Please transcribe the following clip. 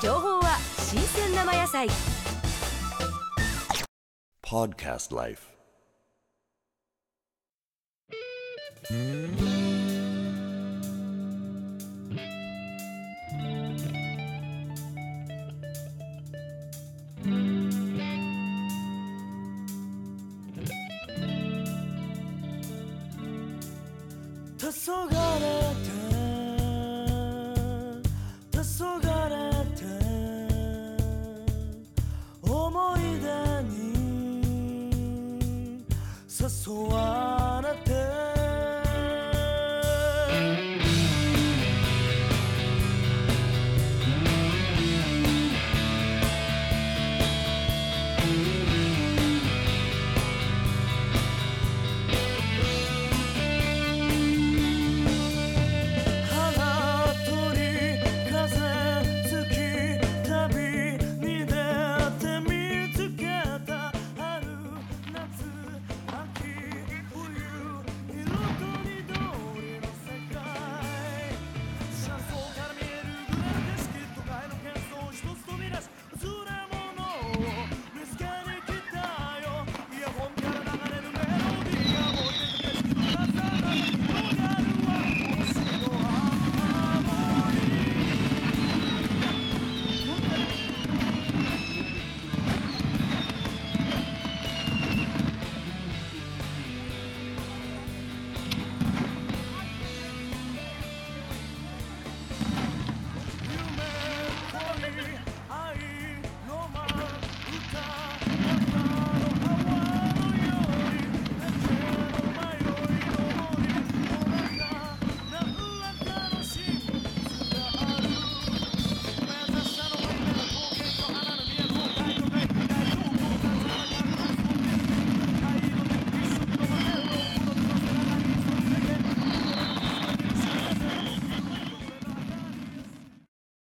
情報は新鮮生野菜。Podcast Life。黄昏こそあなた